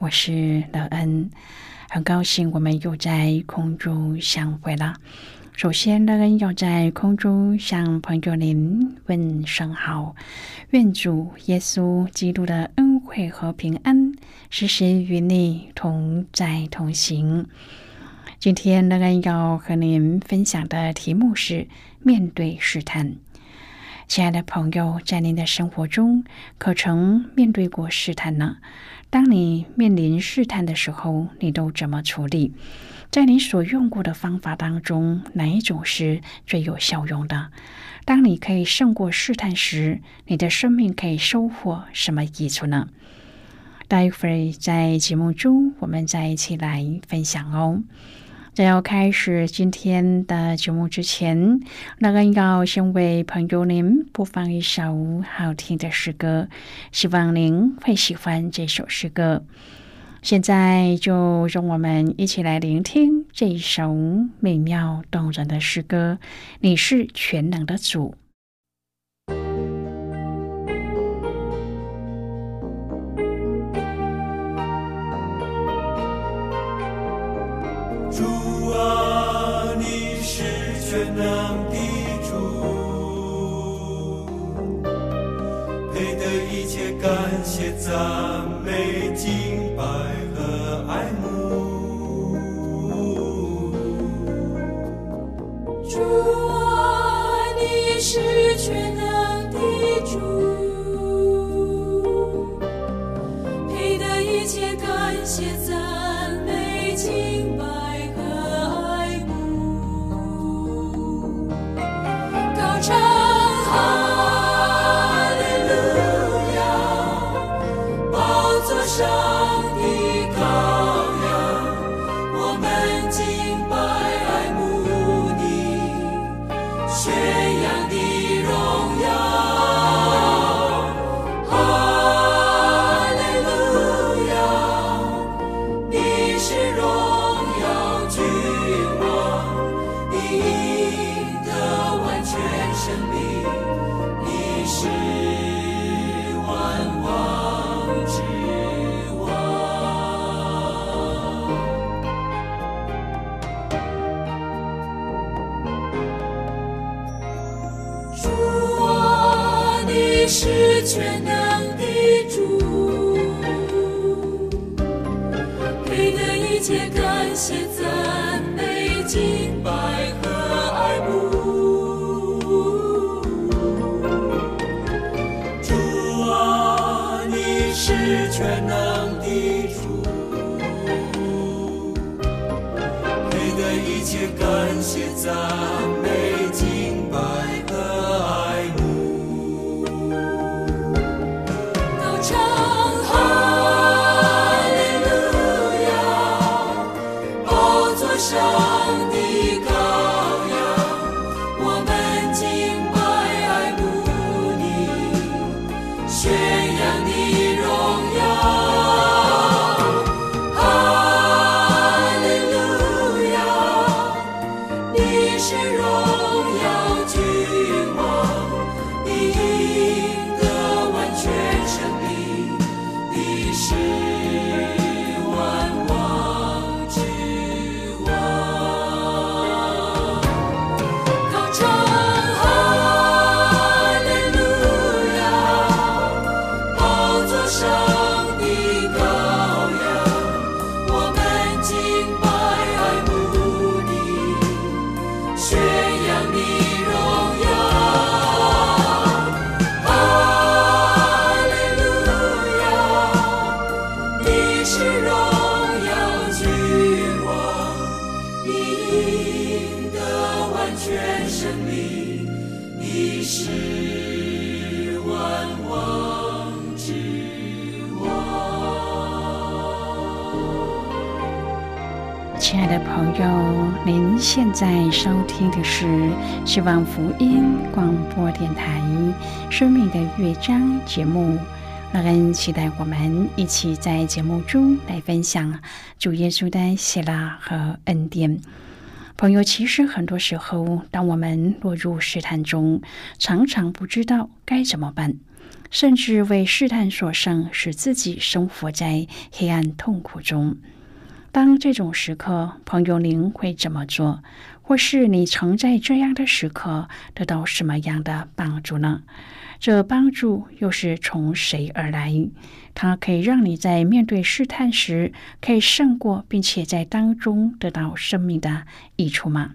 我是乐恩。很高兴我们又在空中相会了。首先，乐恩要在空中向朋友您问声好，愿主耶稣基督的恩惠和平安时时与你同在同行。今天，乐恩要和您分享的题目是面对试探。亲爱的朋友，在您的生活中，可曾面对过试探呢？当你面临试探的时候，你都怎么处理？在你所用过的方法当中，哪一种是最有效用的？当你可以胜过试探时，你的生命可以收获什么益处呢？待会儿在节目中，我们再一起来分享哦。在要开始今天的节目之前，那个要先为朋友您播放一首好听的诗歌，希望您会喜欢这首诗歌。现在就让我们一起来聆听这一首美妙动人的诗歌。你是全能的主。是全能的主，配得一切感谢、赞美、敬拜和爱慕。主啊，你是全能的主，配得一切感谢、赞亲爱的朋友，您现在收听的是希望福音广播电台《生命的乐章》节目。乐恩期待我们一起在节目中来分享主耶稣的喜乐和恩典。朋友，其实很多时候，当我们落入试探中，常常不知道该怎么办，甚至为试探所胜，使自己生活在黑暗痛苦中。当这种时刻，朋友，您会怎么做？或是你曾在这样的时刻得到什么样的帮助呢？这帮助又是从谁而来？它可以让你在面对试探时可以胜过，并且在当中得到生命的益处吗？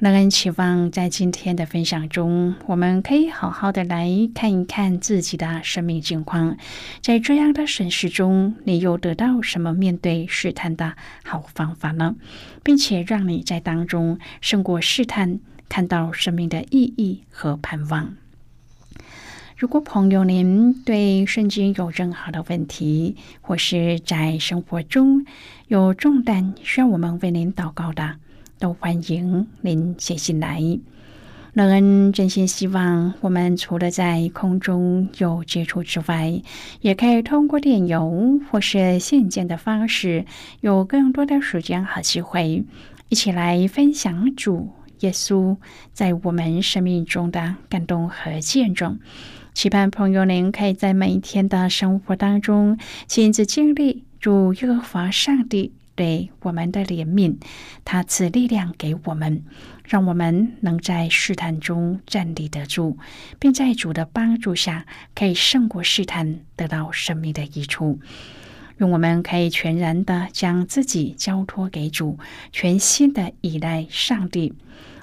乐恩期望在今天的分享中，我们可以好好的来看一看自己的生命境况。在这样的审视中，你又得到什么面对试探的好方法呢？并且让你在当中胜过试探，看到生命的意义和盼望。如果朋友您对圣经有任何的问题，或是在生活中有重担需要我们为您祷告的，都欢迎您写信来。乐恩真心希望，我们除了在空中有接触之外，也可以通过电邮或是信件的方式，有更多的时间和机会，一起来分享主耶稣在我们生命中的感动和见证。期盼朋友您可以在每一天的生活当中亲自经历主耶和华上帝。对我们的怜悯，他赐力量给我们，让我们能在试探中站立得住，并在主的帮助下可以胜过试探，得到生命的益处。用我们可以全然的将自己交托给主，全心的依赖上帝，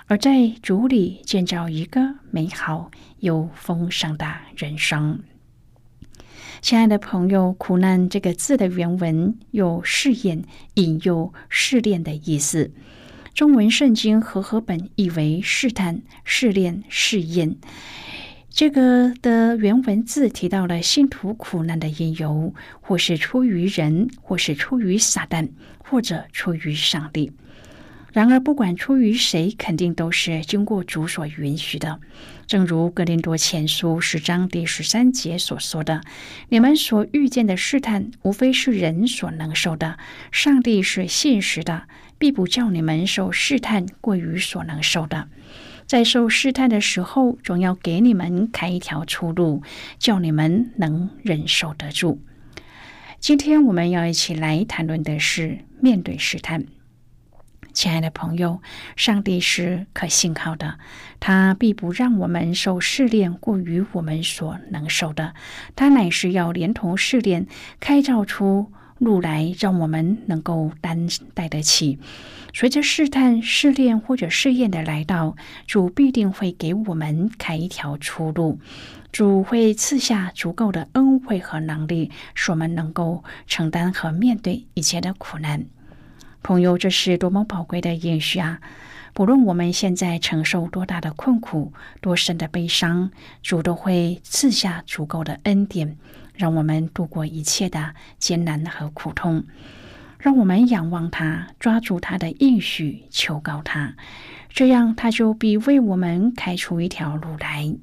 而在主里建造一个美好又丰盛的人生。亲爱的朋友，“苦难”这个字的原文有试验、引诱、试炼的意思。中文圣经和合本译为试探、试炼、试验。这个的原文字提到了信徒苦难的因由，或是出于人，或是出于撒旦，或者出于上帝。然而，不管出于谁，肯定都是经过主所允许的。正如格林多前书十章第十三节所说的：“你们所遇见的试探，无非是人所能受的；上帝是现实的，必不叫你们受试探过于所能受的。在受试探的时候，总要给你们开一条出路，叫你们能忍受得住。”今天我们要一起来谈论的是面对试探。亲爱的朋友，上帝是可信靠的，他必不让我们受试炼过于我们所能受的。他乃是要连同试炼，开造出路来，让我们能够担待得起。随着试探、试炼或者试验的来到，主必定会给我们开一条出路。主会赐下足够的恩惠和能力，使我们能够承担和面对一切的苦难。朋友，这是多么宝贵的应许啊！不论我们现在承受多大的困苦、多深的悲伤，主都会赐下足够的恩典，让我们度过一切的艰难和苦痛。让我们仰望他，抓住他的应许，求告他，这样他就必为我们开出一条路来。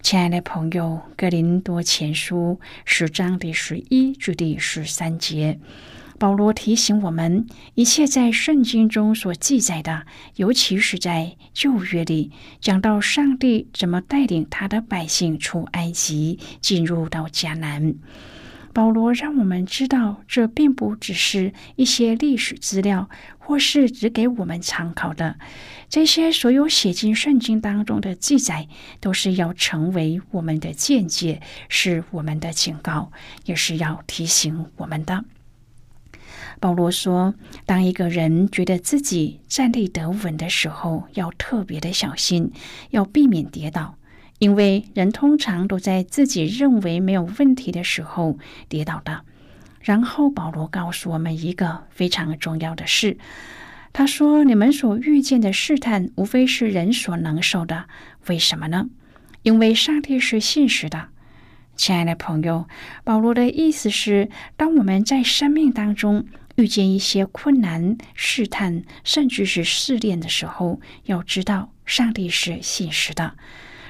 亲爱的朋友，《格林多前书》十章第十一至第十三节。保罗提醒我们，一切在圣经中所记载的，尤其是在旧约里，讲到上帝怎么带领他的百姓出埃及，进入到迦南。保罗让我们知道，这并不只是一些历史资料，或是只给我们参考的。这些所有写进圣经当中的记载，都是要成为我们的见解，是我们的警告，也是要提醒我们的。保罗说：“当一个人觉得自己站立得稳的时候，要特别的小心，要避免跌倒，因为人通常都在自己认为没有问题的时候跌倒的。”然后保罗告诉我们一个非常重要的事，他说：“你们所遇见的试探，无非是人所能受的。为什么呢？因为上帝是信实的。”亲爱的朋友，保罗的意思是，当我们在生命当中遇见一些困难、试探，甚至是试炼的时候，要知道上帝是信实的。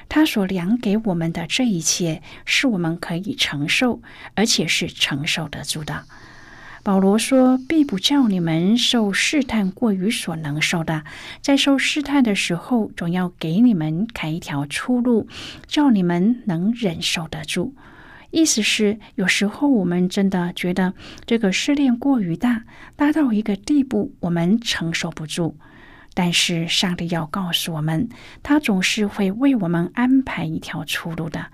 他所量给我们的这一切，是我们可以承受，而且是承受得住的。保罗说：“必不叫你们受试探过于所能受的，在受试探的时候，总要给你们开一条出路，叫你们能忍受得住。”意思是，有时候我们真的觉得这个试炼过于大，大到一个地步，我们承受不住。但是上帝要告诉我们，他总是会为我们安排一条出路的。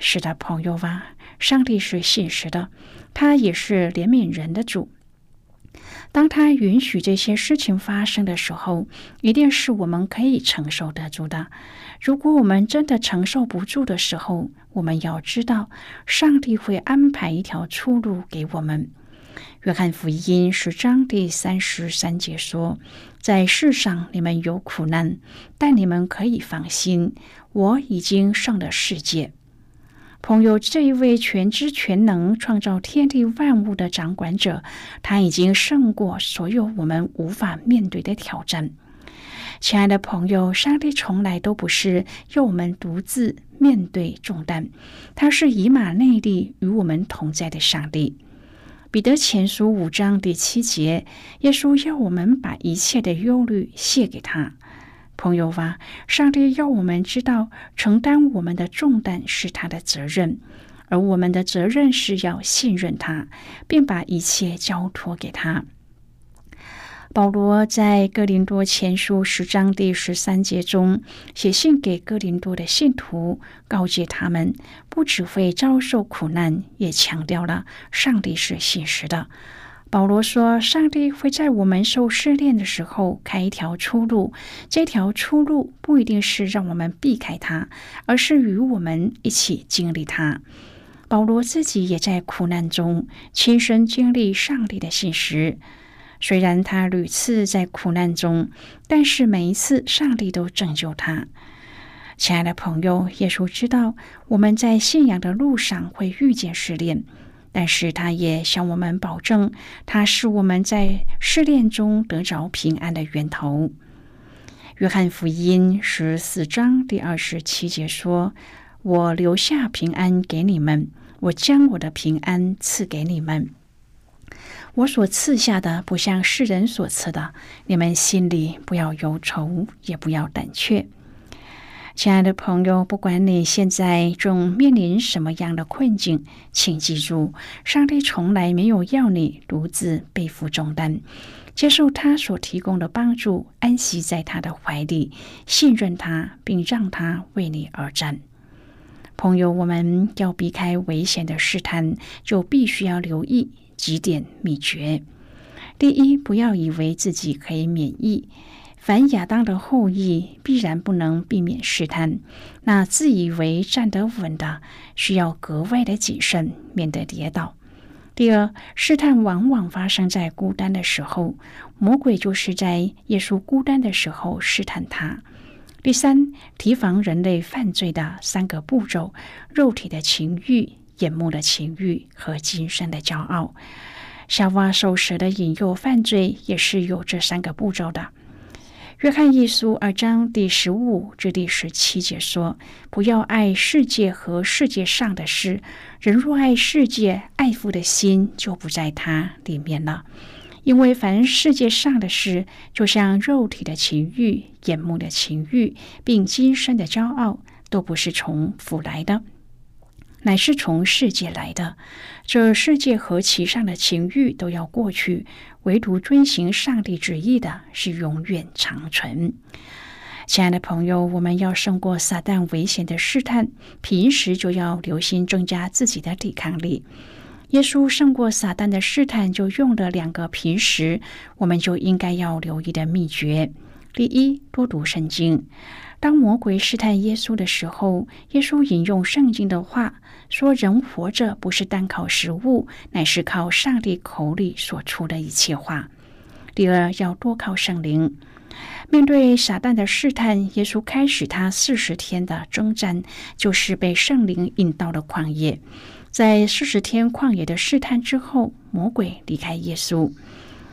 是的，朋友吧，上帝是现实的。他也是怜悯人的主。当他允许这些事情发生的时候，一定是我们可以承受得住的。如果我们真的承受不住的时候，我们要知道，上帝会安排一条出路给我们。约翰福音十章第三十三节说：“在世上你们有苦难，但你们可以放心，我已经上了世界。”朋友，这一位全知全能、创造天地万物的掌管者，他已经胜过所有我们无法面对的挑战。亲爱的朋友，上帝从来都不是要我们独自面对重担，他是以马内利与我们同在的上帝。彼得前书五章第七节，耶稣要我们把一切的忧虑卸给他。朋友啊，上帝要我们知道，承担我们的重担是他的责任，而我们的责任是要信任他，并把一切交托给他。保罗在哥林多前书十章第十三节中写信给哥林多的信徒，告诫他们不只会遭受苦难，也强调了上帝是信实的。保罗说：“上帝会在我们受试炼的时候开一条出路，这条出路不一定是让我们避开它，而是与我们一起经历它。”保罗自己也在苦难中亲身经历上帝的信实。虽然他屡次在苦难中，但是每一次上帝都拯救他。亲爱的朋友，耶稣知道我们在信仰的路上会遇见试炼。但是他也向我们保证，他是我们在试炼中得着平安的源头。约翰福音十四章第二十七节说：“我留下平安给你们，我将我的平安赐给你们。我所赐下的不像世人所赐的，你们心里不要忧愁，也不要胆怯。”亲爱的朋友，不管你现在正面临什么样的困境，请记住，上帝从来没有要你独自背负重担，接受他所提供的帮助，安息在他的怀里，信任他，并让他为你而战。朋友，我们要避开危险的试探，就必须要留意几点秘诀。第一，不要以为自己可以免疫。凡亚当的后裔必然不能避免试探，那自以为站得稳的，需要格外的谨慎，免得跌倒。第二，试探往往发生在孤单的时候，魔鬼就是在耶稣孤单的时候试探他。第三，提防人类犯罪的三个步骤：肉体的情欲、眼目的情欲和今生的骄傲。夏娃受蛇的引诱犯罪，也是有这三个步骤的。约翰一书二章第十五至第十七节说：“不要爱世界和世界上的事。人若爱世界，爱父的心就不在他里面了。因为凡世界上的事，就像肉体的情欲、眼目的情欲，并今生的骄傲，都不是从父来的。”乃是从世界来的，这世界和其上的情欲都要过去，唯独遵行上帝旨意的是永远长存。亲爱的朋友，我们要胜过撒旦危险的试探，平时就要留心增加自己的抵抗力。耶稣胜过撒旦的试探，就用了两个平时我们就应该要留意的秘诀。第一，多读圣经。当魔鬼试探耶稣的时候，耶稣引用圣经的话说：“人活着不是单靠食物，乃是靠上帝口里所出的一切话。”第二，要多靠圣灵。面对撒旦的试探，耶稣开始他四十天的征战，就是被圣灵引到了旷野。在四十天旷野的试探之后，魔鬼离开耶稣。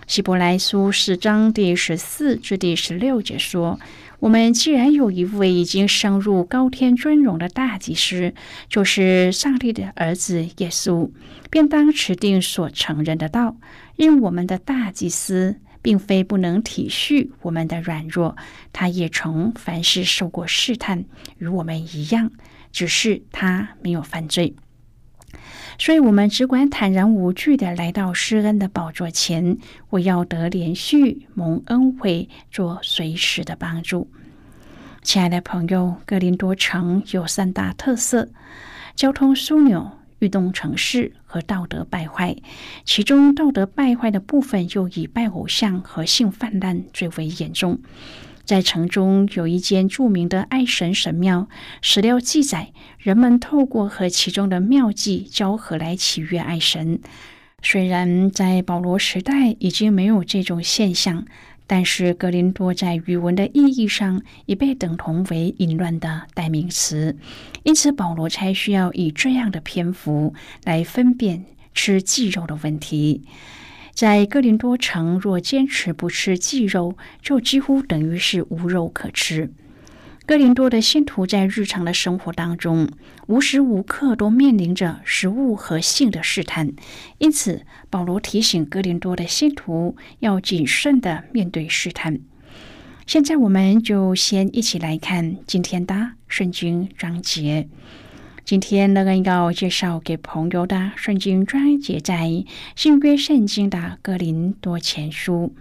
希伯来书四章第十四至第十六节说：“我们既然有一位已经升入高天尊荣的大祭司，就是上帝的儿子耶稣，便当持定所承认的道，因我们的大祭司。”并非不能体恤我们的软弱，他也曾凡事受过试探，与我们一样，只是他没有犯罪。所以，我们只管坦然无惧的来到施恩的宝座前，我要得连续蒙恩惠，做随时的帮助。亲爱的朋友，格林多城有三大特色：交通枢纽。运动城市和道德败坏，其中道德败坏的部分又以拜偶像和性泛滥最为严重。在城中有一间著名的爱神神庙，史料记载，人们透过和其中的庙妓交合来祈愿爱神。虽然在保罗时代已经没有这种现象。但是，格林多在语文的意义上已被等同为淫乱的代名词，因此保罗才需要以这样的篇幅来分辨吃鸡肉的问题。在哥林多城，若坚持不吃鸡肉，就几乎等于是无肉可吃。哥林多的信徒在日常的生活当中，无时无刻都面临着食物和性的试探，因此保罗提醒哥林多的信徒要谨慎的面对试探。现在，我们就先一起来看今天的圣经章节。今天乐恩要介绍给朋友的圣经章节，在新约圣经的哥林多前书。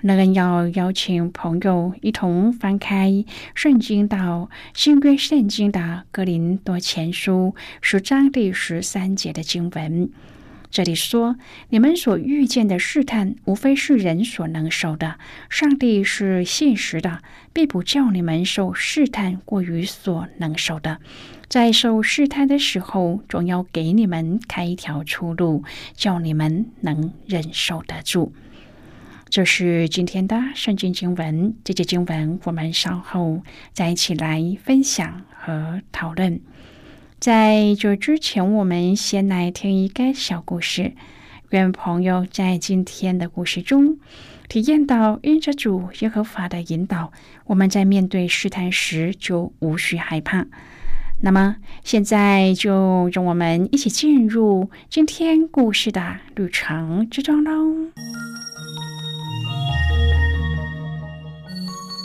那个要邀请朋友一同翻开圣经到新约圣经的格林多前书十章第十三节的经文。这里说：“你们所遇见的试探，无非是人所能受的。上帝是现实的，并不叫你们受试探过于所能受的。在受试探的时候，总要给你们开一条出路，叫你们能忍受得住。”这是今天的圣经经文，这节经文我们稍后再一起来分享和讨论。在这之前，我们先来听一个小故事。愿朋友在今天的故事中体验到因着主耶和华的引导，我们在面对试探时就无需害怕。那么，现在就让我们一起进入今天故事的旅程之中喽。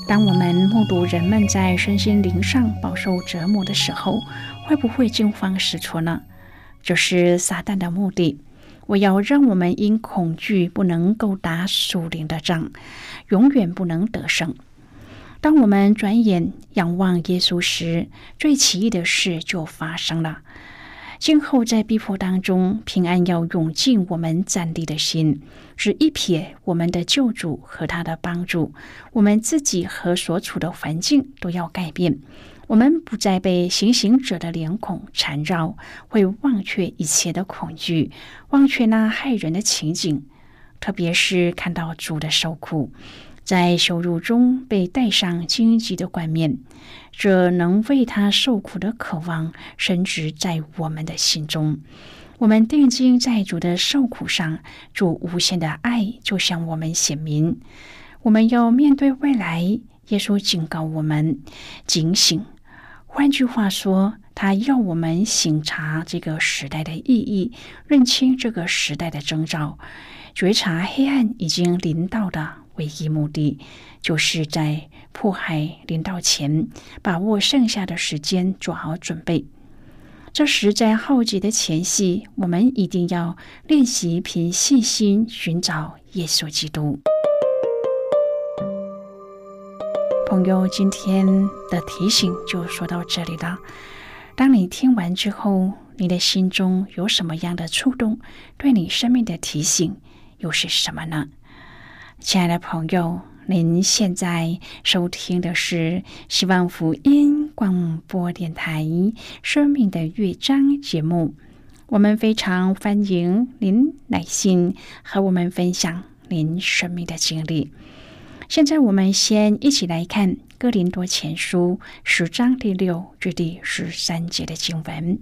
当我们目睹人们在身心灵上饱受折磨的时候，会不会惊慌失措呢？这是撒旦的目的。我要让我们因恐惧不能够打属灵的仗，永远不能得胜。当我们转眼仰望耶稣时，最奇异的事就发生了。今后在逼迫当中，平安要涌进我们站立的心，只一瞥我们的救主和他的帮助。我们自己和所处的环境都要改变。我们不再被行刑者的脸孔缠绕，会忘却一切的恐惧，忘却那害人的情景，特别是看到主的受苦。在羞辱中被戴上荆棘的冠冕，这能为他受苦的渴望深植在我们的心中。我们定睛在主的受苦上，主无限的爱就向我们显明。我们要面对未来，耶稣警告我们警醒。换句话说，他要我们醒察这个时代的意义，认清这个时代的征兆，觉察黑暗已经临到的。唯一目的，就是在迫害临到前，把握剩下的时间，做好准备。这时在浩劫的前夕，我们一定要练习凭信心寻找耶稣基督。朋友，今天的提醒就说到这里了。当你听完之后，你的心中有什么样的触动？对你生命的提醒又是什么呢？亲爱的朋友，您现在收听的是希望福音广播电台《生命的乐章》节目。我们非常欢迎您来信和我们分享您生命的经历。现在，我们先一起来看《哥林多前书》十章第六至第十三节的经文。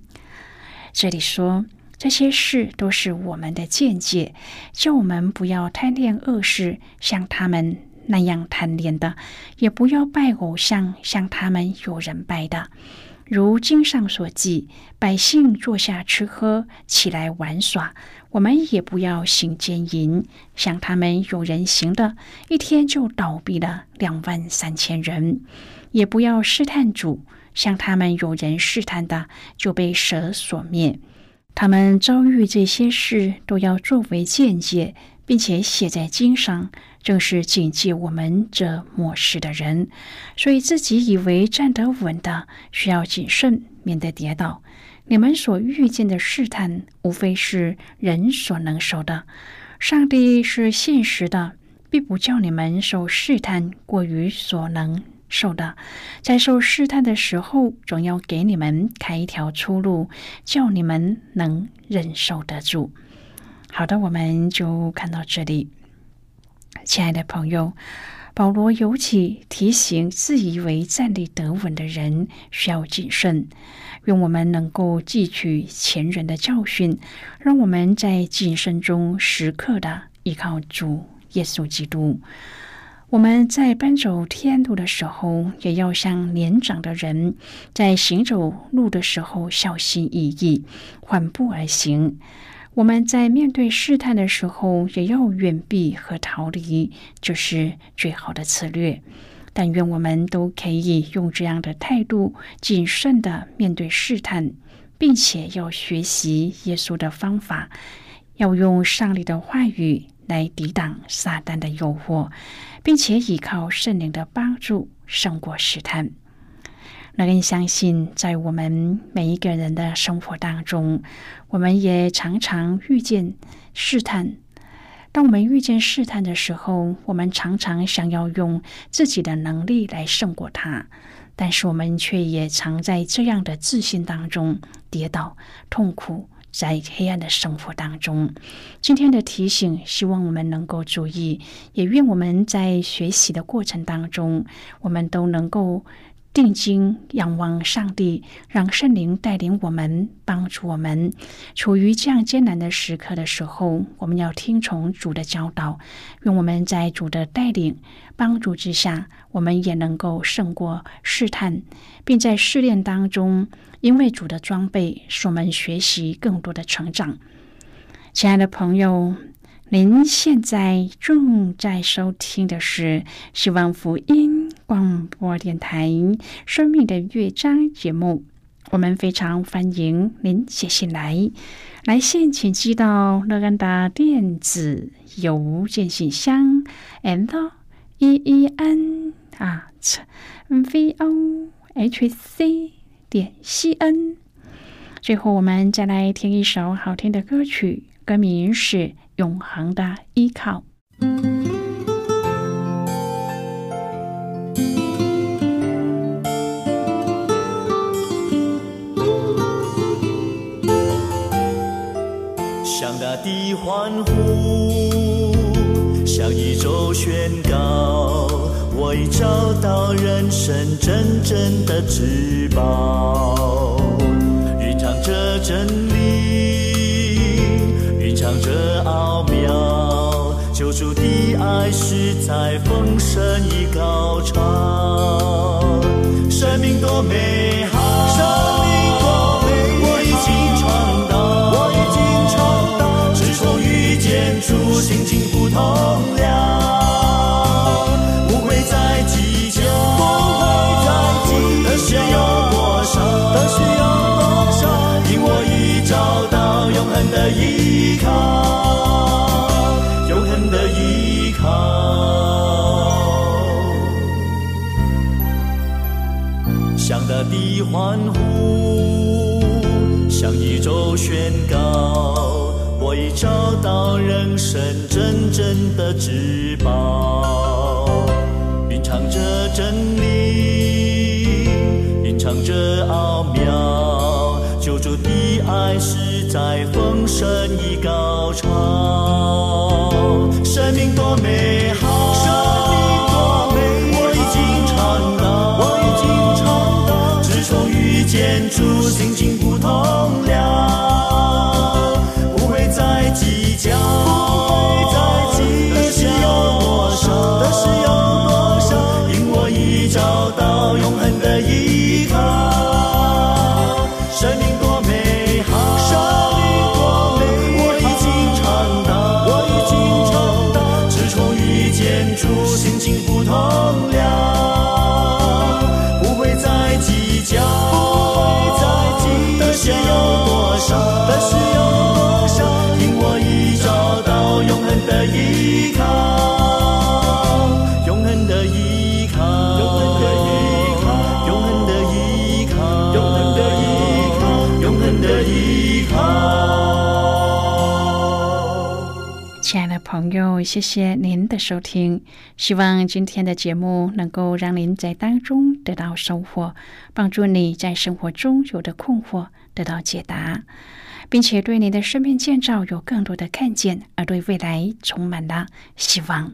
这里说，这些事都是我们的见解，叫我们不要贪恋恶事，像他们那样贪恋的；也不要拜偶像，像他们有人拜的。如经上所记，百姓坐下吃喝，起来玩耍，我们也不要行奸淫，像他们有人行的，一天就倒闭了两万三千人；也不要试探主。像他们有人试探的，就被蛇所灭。他们遭遇这些事，都要作为见解，并且写在经上，正是警戒我们这末世的人。所以自己以为站得稳的，需要谨慎，免得跌倒。你们所遇见的试探，无非是人所能受的。上帝是现实的，并不叫你们受试探过于所能。受的，在受试探的时候，总要给你们开一条出路，叫你们能忍受得住。好的，我们就看到这里。亲爱的朋友，保罗尤其提醒自以为站立得稳的人需要谨慎。愿我们能够汲取前人的教训，让我们在谨慎中时刻的依靠主耶稣基督。我们在奔走天路的时候，也要像年长的人，在行走路的时候小心翼翼，缓步而行。我们在面对试探的时候，也要远避和逃离，就是最好的策略。但愿我们都可以用这样的态度，谨慎的面对试探，并且要学习耶稣的方法，要用上帝的话语。来抵挡撒旦的诱惑，并且依靠圣灵的帮助胜过试探。那更相信，在我们每一个人的生活当中，我们也常常遇见试探。当我们遇见试探的时候，我们常常想要用自己的能力来胜过它，但是我们却也常在这样的自信当中跌倒、痛苦。在黑暗的生活当中，今天的提醒，希望我们能够注意，也愿我们在学习的过程当中，我们都能够。定睛仰望上帝，让圣灵带领我们，帮助我们。处于这样艰难的时刻的时候，我们要听从主的教导，愿我们在主的带领、帮助之下，我们也能够胜过试探，并在试炼当中，因为主的装备，使我们学习更多的成长。亲爱的朋友。您现在正在收听的是希望福音广播电台《生命的乐章》节目。我们非常欢迎您写信来，来信请寄到乐安的电子邮件信箱，and e e n at v o h c 点 c n。最后，我们再来听一首好听的歌曲，歌名是。永恒的依靠。向大地欢呼，向宇宙宣告，我已找到人生真正的至宝，蕴藏着真理。蕴藏着，救主的爱是在丰盛已高潮，生命多美好，生命多美好，我已经尝到，我已经尝到，自从遇见主，心情不同了，不会再计较，不会再计较，的需要多少，的需要多少，因我已找到永恒的依靠。的欢呼，向宇宙宣告，我已找到人生真正的至宝，品尝着真理，品尝着奥妙，救主的爱实在丰盛已高潮，生命多美好，心情不同了，不会再计较，不会再计较，得失有多少，得失有多少，因我已找到永恒的依靠，生命多美好，生命多美好，我已经遇见主，心情不同了，朋友，谢谢您的收听。希望今天的节目能够让您在当中得到收获，帮助你在生活中有的困惑得到解答，并且对你的生命建造有更多的看见，而对未来充满了希望。